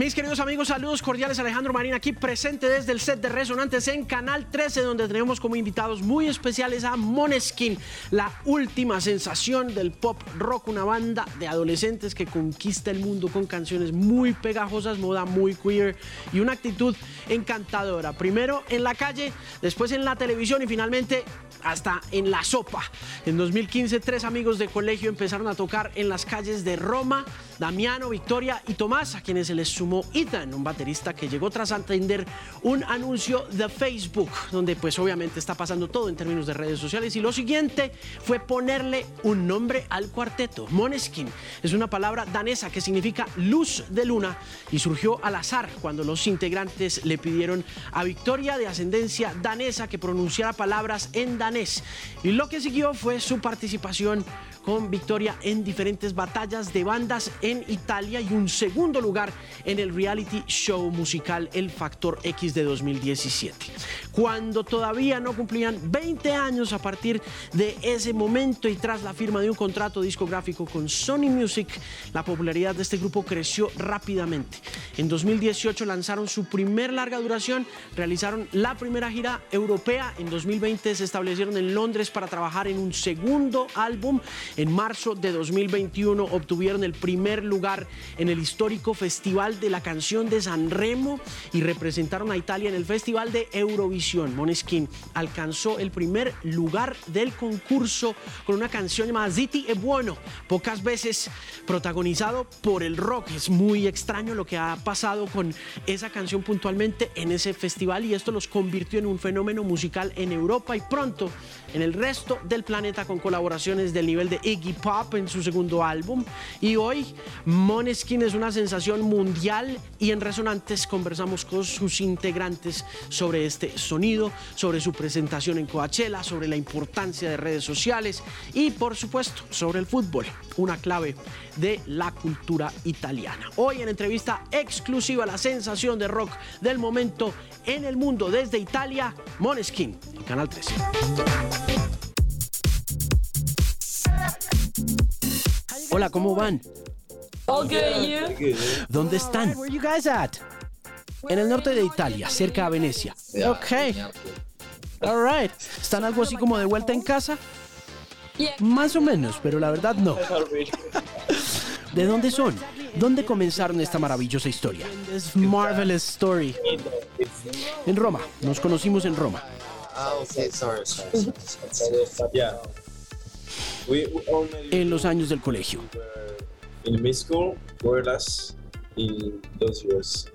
Mis queridos amigos, saludos cordiales. Alejandro Marín aquí presente desde el set de Resonantes en Canal 13, donde tenemos como invitados muy especiales a Moneskin, la última sensación del pop rock, una banda de adolescentes que conquista el mundo con canciones muy pegajosas, moda muy queer y una actitud encantadora. Primero en la calle, después en la televisión y finalmente hasta en la sopa. En 2015, tres amigos de colegio empezaron a tocar en las calles de Roma, Damiano, Victoria y Tomás, a quienes se les sumó Ethan, un baterista que llegó tras atender un anuncio de Facebook, donde pues obviamente está pasando todo en términos de redes sociales. Y lo siguiente fue ponerle un nombre al cuarteto. Moneskin es una palabra danesa que significa luz de luna y surgió al azar cuando los integrantes le pidieron a Victoria de ascendencia danesa que pronunciara palabras en danés. Y lo que siguió fue su participación con victoria en diferentes batallas de bandas en Italia y un segundo lugar en el reality show musical El Factor X de 2017. Cuando todavía no cumplían 20 años a partir de ese momento y tras la firma de un contrato discográfico con Sony Music, la popularidad de este grupo creció rápidamente. En 2018 lanzaron su primer larga duración, realizaron la primera gira europea, en 2020 se establecieron en Londres para trabajar en un segundo álbum en marzo de 2021 obtuvieron el primer lugar en el histórico Festival de la Canción de San Remo y representaron a Italia en el Festival de Eurovisión. Moneskin alcanzó el primer lugar del concurso con una canción llamada Ziti e Bueno, pocas veces protagonizado por el rock. Es muy extraño lo que ha pasado con esa canción puntualmente en ese festival y esto los convirtió en un fenómeno musical en Europa y pronto en el resto del planeta con colaboraciones del nivel de Iggy Pop en su segundo álbum. Y hoy Moneskin es una sensación mundial y en Resonantes conversamos con sus integrantes sobre este sonido, sobre su presentación en Coachella, sobre la importancia de redes sociales y por supuesto sobre el fútbol, una clave de la cultura italiana. Hoy en entrevista exclusiva la sensación de rock del momento en el mundo desde Italia, Moneskin, Canal 13. Hola, ¿cómo van? All good, you? ¿Dónde están? Where you guys at? En el norte de Italia, cerca a Venecia. Ok. All right. ¿Están algo así como de vuelta en casa? Yeah. Más o menos, pero la verdad no. ¿De dónde son? ¿Dónde comenzaron esta maravillosa historia? This marvelous story. En Roma. Nos conocimos en Roma. Ah, okay. Yeah. En los años del colegio. In mid school, more or less, in those years.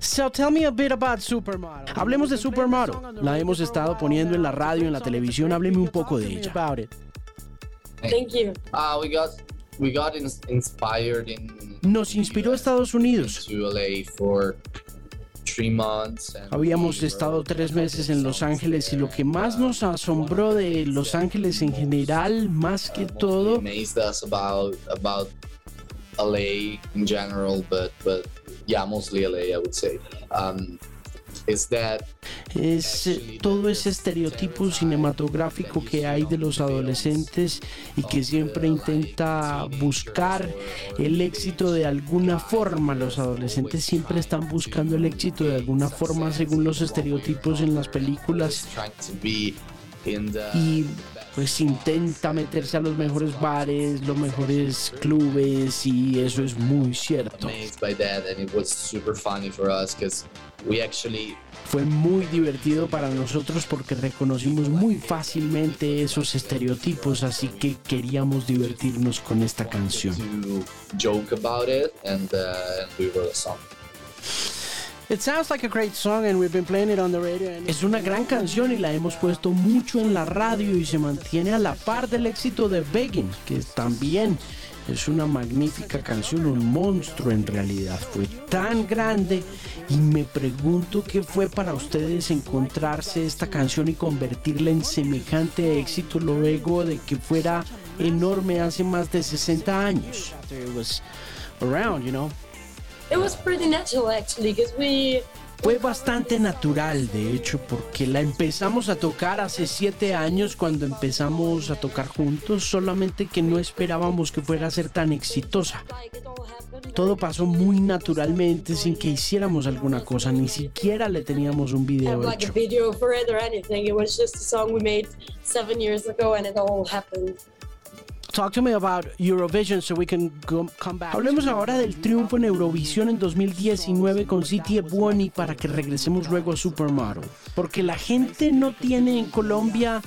So tell me a bit about Supermodel. Hablemos de Supermodel. La hemos estado poniendo en la radio, en la televisión. Hábleme un poco de ella. Thank you. Uh, we got we got ins- inspired in Nos inspiró Estados Unidos. Habíamos estado tres meses en Los. Ángeles y lo que más nos asombró de Los Ángeles en general, más que todo, amazed us about about LA in general, but but yeah, mostly LA, I would say. Um, es eh, todo ese estereotipo cinematográfico que hay de los adolescentes y que siempre intenta buscar el éxito de alguna forma. Los adolescentes siempre están buscando el éxito de alguna forma según los estereotipos en las películas y pues intenta meterse a los mejores bares, los mejores clubes y eso es muy cierto. Fue muy divertido para nosotros porque reconocimos muy fácilmente esos estereotipos, así que queríamos divertirnos con esta canción. It sounds like a great song and we've been playing it on the radio. Es una gran canción y la hemos puesto mucho en la radio y se mantiene a la par del éxito de Begging, que también es una magnífica canción, un monstruo en realidad. Fue tan grande y me pregunto qué fue para ustedes encontrarse esta canción y convertirla en semejante éxito luego de que fuera enorme hace más de 60 años. It was around, you know. It was pretty natural actually, because we Fue bastante natural, de hecho, porque la empezamos a tocar hace siete años cuando empezamos a tocar juntos, solamente que no esperábamos que fuera a ser tan exitosa. Todo pasó muy naturalmente sin que hiciéramos alguna cosa, ni siquiera le teníamos un video hecho. Talk to me about Eurovision so we can go- come back. Hablemos ahora del triunfo en Eurovisión en 2019 con City Buoni para que regresemos luego a Supermodel. Porque la gente no tiene en Colombia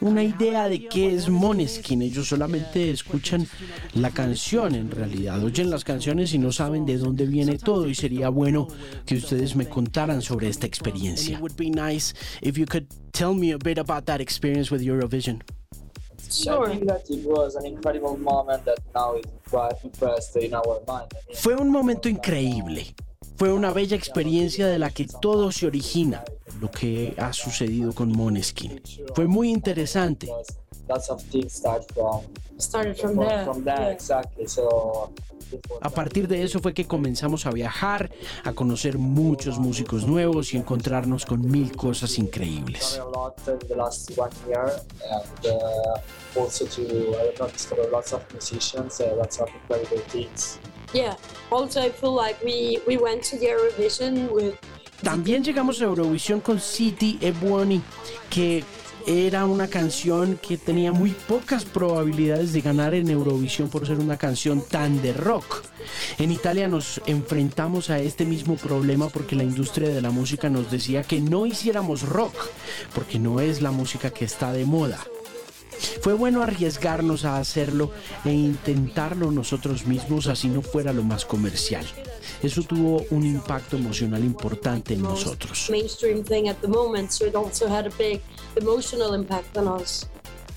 una idea de qué es Måneskin. Ellos solamente escuchan la canción en realidad. Oyen las canciones y no saben de dónde viene todo y sería bueno que ustedes me contaran sobre esta experiencia. It would be nice if you could tell me a bit about that experience with Eurovision. Sure. I think that it was an incredible moment that now is quite impressed in our mind. I mean, Fue un momento increíble. Fue una bella experiencia de la que todo se origina, lo que ha sucedido con Måneskin. Fue muy interesante. Lots of things start from Started from from, there. from there yeah. exactly. So A partir de eso fue que comenzamos a viajar, a conocer muchos músicos nuevos y encontrarnos con mil cosas increíbles. a lot in the last one year, and also to I don't know, discover lots of musicians, lots of incredible things. Yeah. Also, I feel like we we went to the Eurovision with También llegamos a Eurovisión con City e Buoni, que era una canción que tenía muy pocas probabilidades de ganar en Eurovisión por ser una canción tan de rock. En Italia nos enfrentamos a este mismo problema porque la industria de la música nos decía que no hiciéramos rock, porque no es la música que está de moda. Fue bueno arriesgarnos a hacerlo e intentarlo nosotros mismos así no fuera lo más comercial. Eso tuvo un impacto emocional importante en nosotros.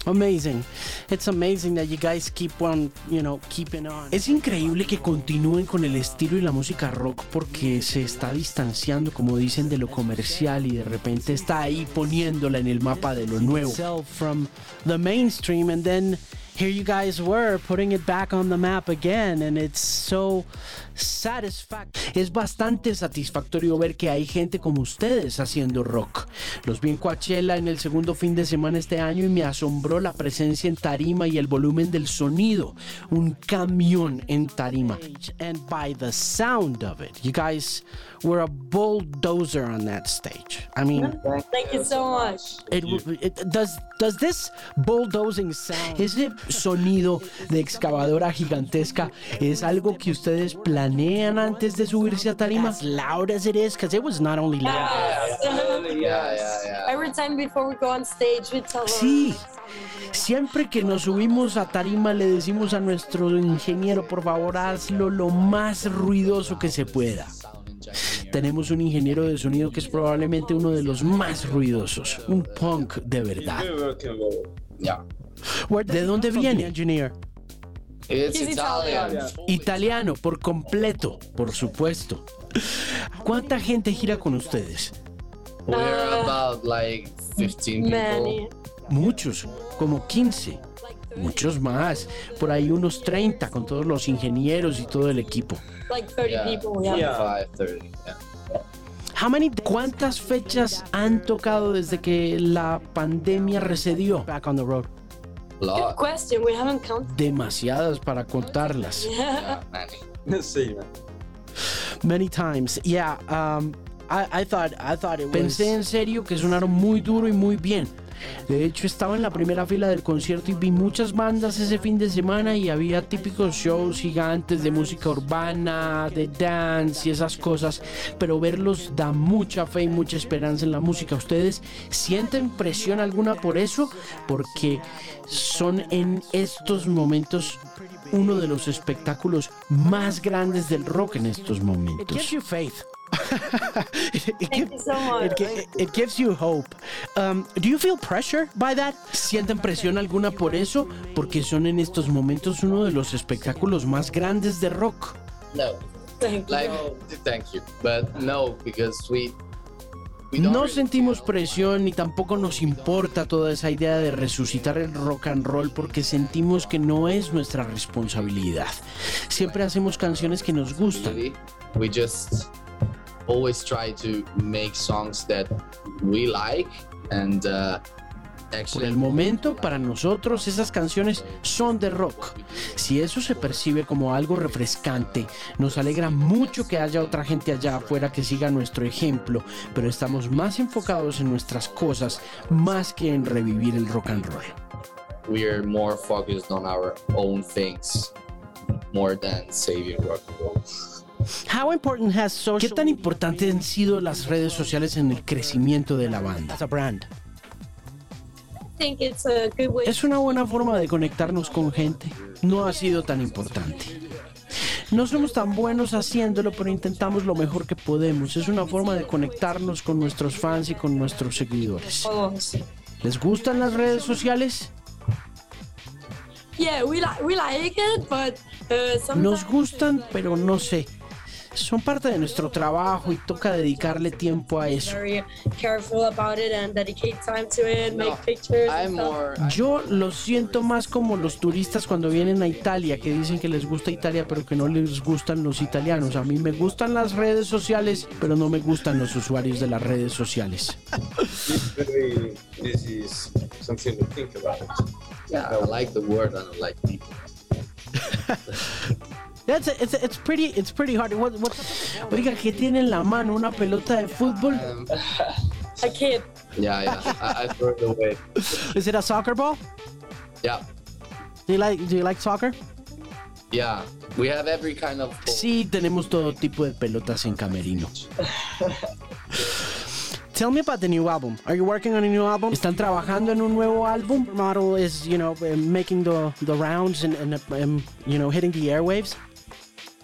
Amazing. It's amazing that you guys keep on, you know, keeping on. Es increíble que continúen con el estilo y la música rock porque se está distanciando, como dicen, de lo comercial y de repente está ahí poniéndola en el mapa de lo nuevo. From the mainstream and then here you guys were putting it back on the map again and it's so satisfactory. Es bastante satisfactorio ver que hay gente como ustedes haciendo rock. Los vi en Coachella en el segundo fin de semana este año y me asombró la presencia en tarima y el volumen del sonido. Un camión en tarima. And by the sound of it, you guys were a bulldozer on that stage. I mean, Thank you so much. it, it- does does this bulldozing sound ese sonido de excavadora gigantesca. Es algo que ustedes planean antes de subirse a tarima as loud as it is because it was not only loud Yeah, yeah, yeah. Every time before we go on stage, we tell sí. Siempre que nos subimos a tarima le decimos a nuestro ingeniero por favor hazlo lo más ruidoso que se pueda tenemos un ingeniero de sonido que es probablemente uno de los más ruidosos un punk de verdad. Yeah. ¿De dónde viene, engineer? It's Italian. Italian. Italiano, por completo, por supuesto. ¿Cuánta gente gira con ustedes? We're Uh, about like 15 people. Many. Muchos, como 15. Muchos más. Por ahí unos 30 con todos los ingenieros y todo el equipo. Like 30 Yeah. people, yeah. Yeah. 25, 30. Yeah. How many- ¿Cuántas fechas han tocado desde que la pandemia recedió? Back on the road. A Good question. We haven't counted. Demasiadas para contarlas. Yeah. Sí, man. Many times. Yeah, um, I, I thought, I thought it Pensé en serio que sonaron muy duro y muy bien. De hecho, estaba en la primera fila del concierto y vi muchas bandas ese fin de semana y había típicos shows gigantes de música urbana, de dance y esas cosas, pero verlos da mucha fe y mucha esperanza en la música. ¿Ustedes sienten presión alguna por eso? Porque son en estos momentos uno de los espectáculos más grandes del rock en estos momentos. It gives you Thank you so much. it gi- it gives you hope. Um, do you feel pressure by that? ¿Sienten presión alguna por eso? Porque son en estos momentos uno de los espectáculos más grandes de rock. No. Thank you. Like, thank you. But no, because we. we don't No sentimos feel- presión ni tampoco nos importa toda esa idea de resucitar el rock and roll porque sentimos que no es nuestra responsabilidad. Siempre hacemos canciones que nos gustan. We just always try to make songs that we like and uh, Por el momento, para nosotros esas canciones son de rock. Si eso se percibe como algo refrescante, nos alegra mucho que haya otra gente allá afuera que siga nuestro ejemplo, pero estamos más enfocados en nuestras cosas más que en revivir el rock and roll. We are more focused on our own things more than saving rock and roll. How important has social ¿Qué tan importante han sido las redes sociales en el crecimiento de la banda? As a brand. Es una buena forma de conectarnos con gente. No ha sido tan importante. No somos tan buenos haciéndolo, pero intentamos lo mejor que podemos. Es una forma de conectarnos con nuestros fans y con nuestros seguidores. ¿Les gustan las redes sociales? Yeah, we like we like it, but uh, sometimes Nos gustan, pero no sé. Son parte de nuestro trabajo y toca dedicarle tiempo a eso. Yo lo siento más como los turistas cuando vienen a Italia, que dicen que les gusta Italia, pero que no les gustan los italianos. A mí me gustan las redes sociales, pero no me gustan los usuarios de las redes sociales. It's very, this is something to think about. Yeah, I like the word. I don't like people. That's it's, it's pretty it's pretty hard. What, what, oiga, ¿qué tiene en la mano? ¿Una pelota de fútbol? Um, A kid. yeah, yeah. I, I throw it away. Is it a soccer ball? Yeah, Do you like do you like soccer? yeah. We have every kind of. Sí, tenemos todo tipo de pelotas en Camerino. Tell me about the new album. Are you working on a new album? ¿Están trabajando en un nuevo álbum? Model is, you know, uh, making the, the rounds and, and um, you know, hitting the airwaves.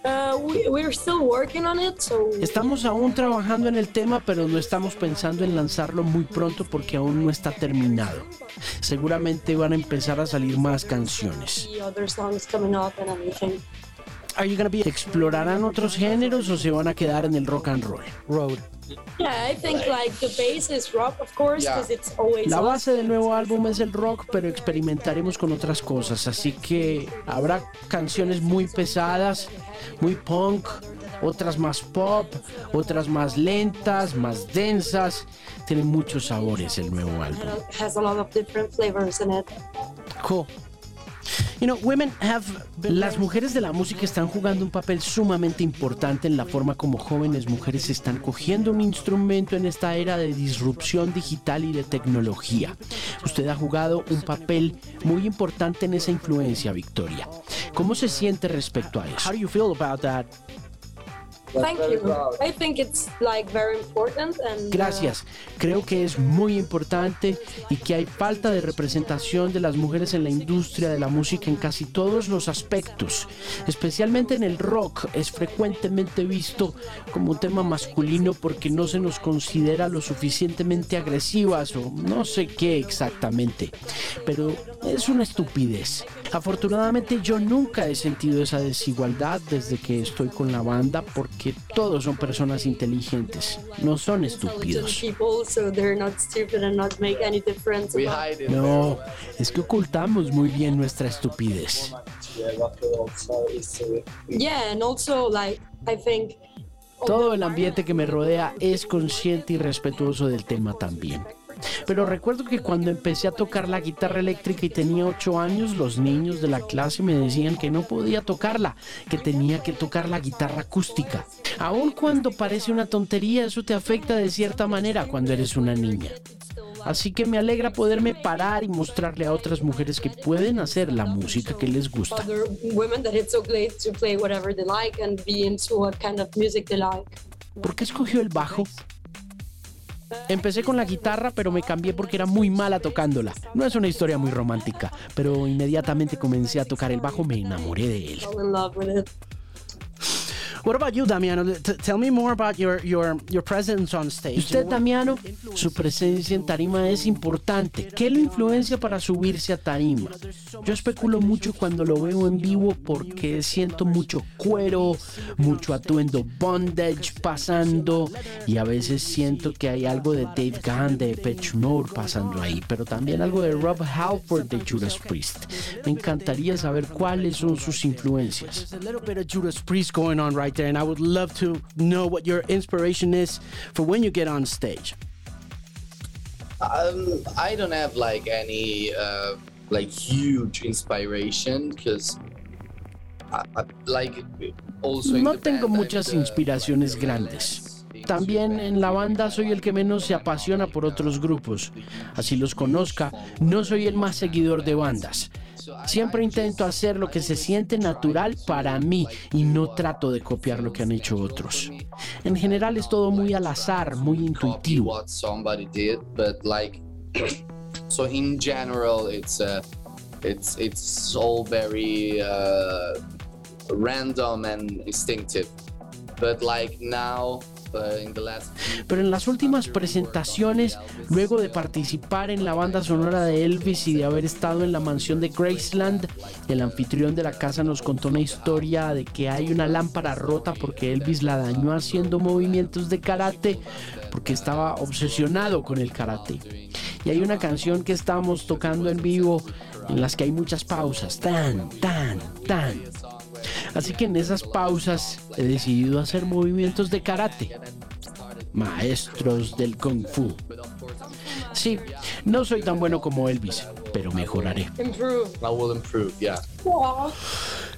Uh, we, we're still working on it, so Estamos aún trabajando en el tema, pero no estamos pensando en lanzarlo muy pronto porque aún no está terminado. Seguramente van a empezar a salir más canciones. Are you gonna be- ¿Explorarán otros géneros o se van a quedar en el rock and roll? Road. Yeah, I think like the bass is rock, of course, Yeah. because it's always La base del nuevo álbum es el rock, pero experimentaremos con otras cosas, así que habrá canciones muy pesadas, muy punk, otras más pop, otras más lentas, más densas. Tiene muchos sabores el nuevo álbum. And it has a lot of different flavors in it. Cool. You know, women have Las mujeres de la música están jugando un papel sumamente importante en la forma como jóvenes mujeres están cogiendo un instrumento en esta era de disrupción digital y de tecnología. Usted ha jugado un papel muy importante en esa influencia, Victoria. ¿Cómo se siente respecto a eso? How do you feel about that? Gracias. Creo que es muy importante y que hay falta de representación de las mujeres en la industria de la música en casi todos los aspectos. Especialmente en el rock es frecuentemente visto como un tema masculino porque no se nos considera lo suficientemente agresivas o no sé qué exactamente. Pero es una estupidez. Afortunadamente yo nunca he sentido esa desigualdad desde que estoy con la banda porque todos son personas inteligentes, no son estúpidos. No, es que ocultamos muy bien nuestra estupidez. Todo el ambiente que me rodea es consciente y respetuoso del tema también. Pero recuerdo que cuando empecé a tocar la guitarra eléctrica y tenía 8 años, los niños de la clase me decían que no podía tocarla, que tenía que tocar la guitarra acústica. Aun cuando parece una tontería, eso te afecta de cierta manera cuando eres una niña. Así que me alegra poderme parar y mostrarle a otras mujeres que pueden hacer la música que les gusta. ¿Por qué escogió el bajo? Empecé con la guitarra, pero me cambié porque era muy mala tocándola. No es una historia muy romántica, pero inmediatamente comencé a tocar el bajo, me enamoré de él. What about you, Damiano? T- tell me more about your, your, your presence on stage. Usted, Damiano, su presencia en tarima es importante. ¿Qué lo influencia para subirse a tarima? Yo especulo mucho cuando lo veo en vivo porque siento mucho cuero, mucho atuendo bondage pasando y a veces siento que hay algo de Dave Gahan de Pitch Mode pasando ahí, pero también algo de Rob Halford de Judas Priest. Me encantaría saber cuáles son sus influencias. There's a little bit of Judas Priest going on right there, and I would love to know what your inspiration is for when you get on stage. Um, I don't have like any uh, like huge inspiration because, like, also No tengo band, I'm muchas inspiraciones grandes. También en la banda soy el que menos se apasiona por otros grupos. Así los conozca, no soy el más seguidor de bandas. Siempre intento hacer lo que se siente natural para mí y no trato de copiar lo que han hecho otros. En general es todo muy al azar, muy intuitivo. so in general, it's uh, it's it's all very uh, random and instinctive. But like now, Pero en las últimas presentaciones, luego de participar en la banda sonora de Elvis y de haber estado en la mansión de Graceland, el anfitrión de la casa nos contó una historia de que hay una lámpara rota porque Elvis la dañó haciendo movimientos de karate porque estaba obsesionado con el karate. Y hay una canción que estábamos tocando en vivo en las que hay muchas pausas, tan, tan, tan. Así que en esas pausas he decidido hacer movimientos de karate. Maestros del Kung Fu. Sí, no soy tan bueno como Elvis, pero mejoraré. I will improve. Yeah.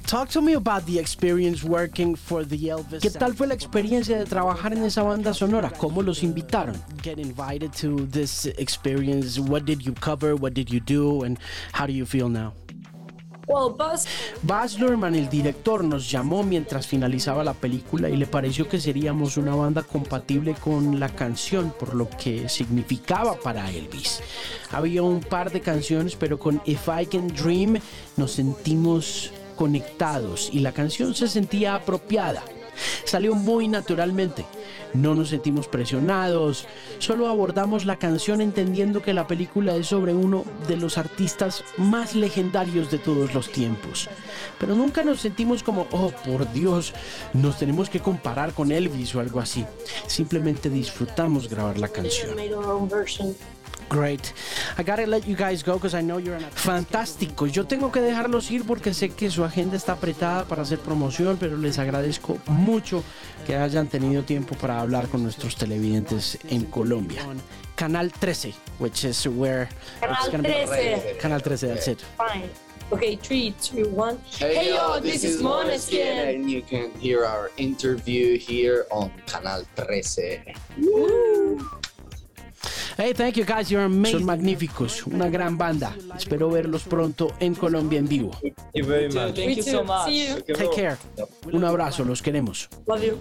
Talk to me about the experience working for the Elvis. ¿Qué tal fue la experiencia de trabajar en esa banda sonora? ¿Cómo los invitaron? Get invited to this experience. What did you cover? What did you do? And how do you feel now? Well, el director, nos llamó mientras finalizaba la película y le pareció que seríamos una banda compatible con la canción, por lo que significaba para Elvis. Había un par de canciones, pero con If I Can Dream nos sentimos conectados y la canción se sentía apropiada. Salió muy naturalmente. No nos sentimos presionados, solo abordamos la canción entendiendo que la película es sobre uno de los artistas más legendarios de todos los tiempos. Pero nunca nos sentimos como, oh por Dios, nos tenemos que comparar con Elvis o algo así. Simplemente disfrutamos grabar la canción. Great. I gotta let you guys go because I know you're a... Fantástico. Yo tengo que dejarlos ir porque sé que su agenda está apretada para hacer promoción, pero les agradezco mucho que hayan tenido tiempo para hablar con nuestros televidentes en Colombia. Canal 13, which is where it's Canal gonna be- 13. Canal 13, that's it. Fine. Okay, three, two, one. Hey, yo, this, is Måneskin. and you can hear our interview here on Canal 13. Hey, thank you guys, you're amazing. Son magníficos, una gran banda. Espero verlos pronto en Colombia en vivo. Thank you very much. Take care. Un abrazo, los queremos. Love you.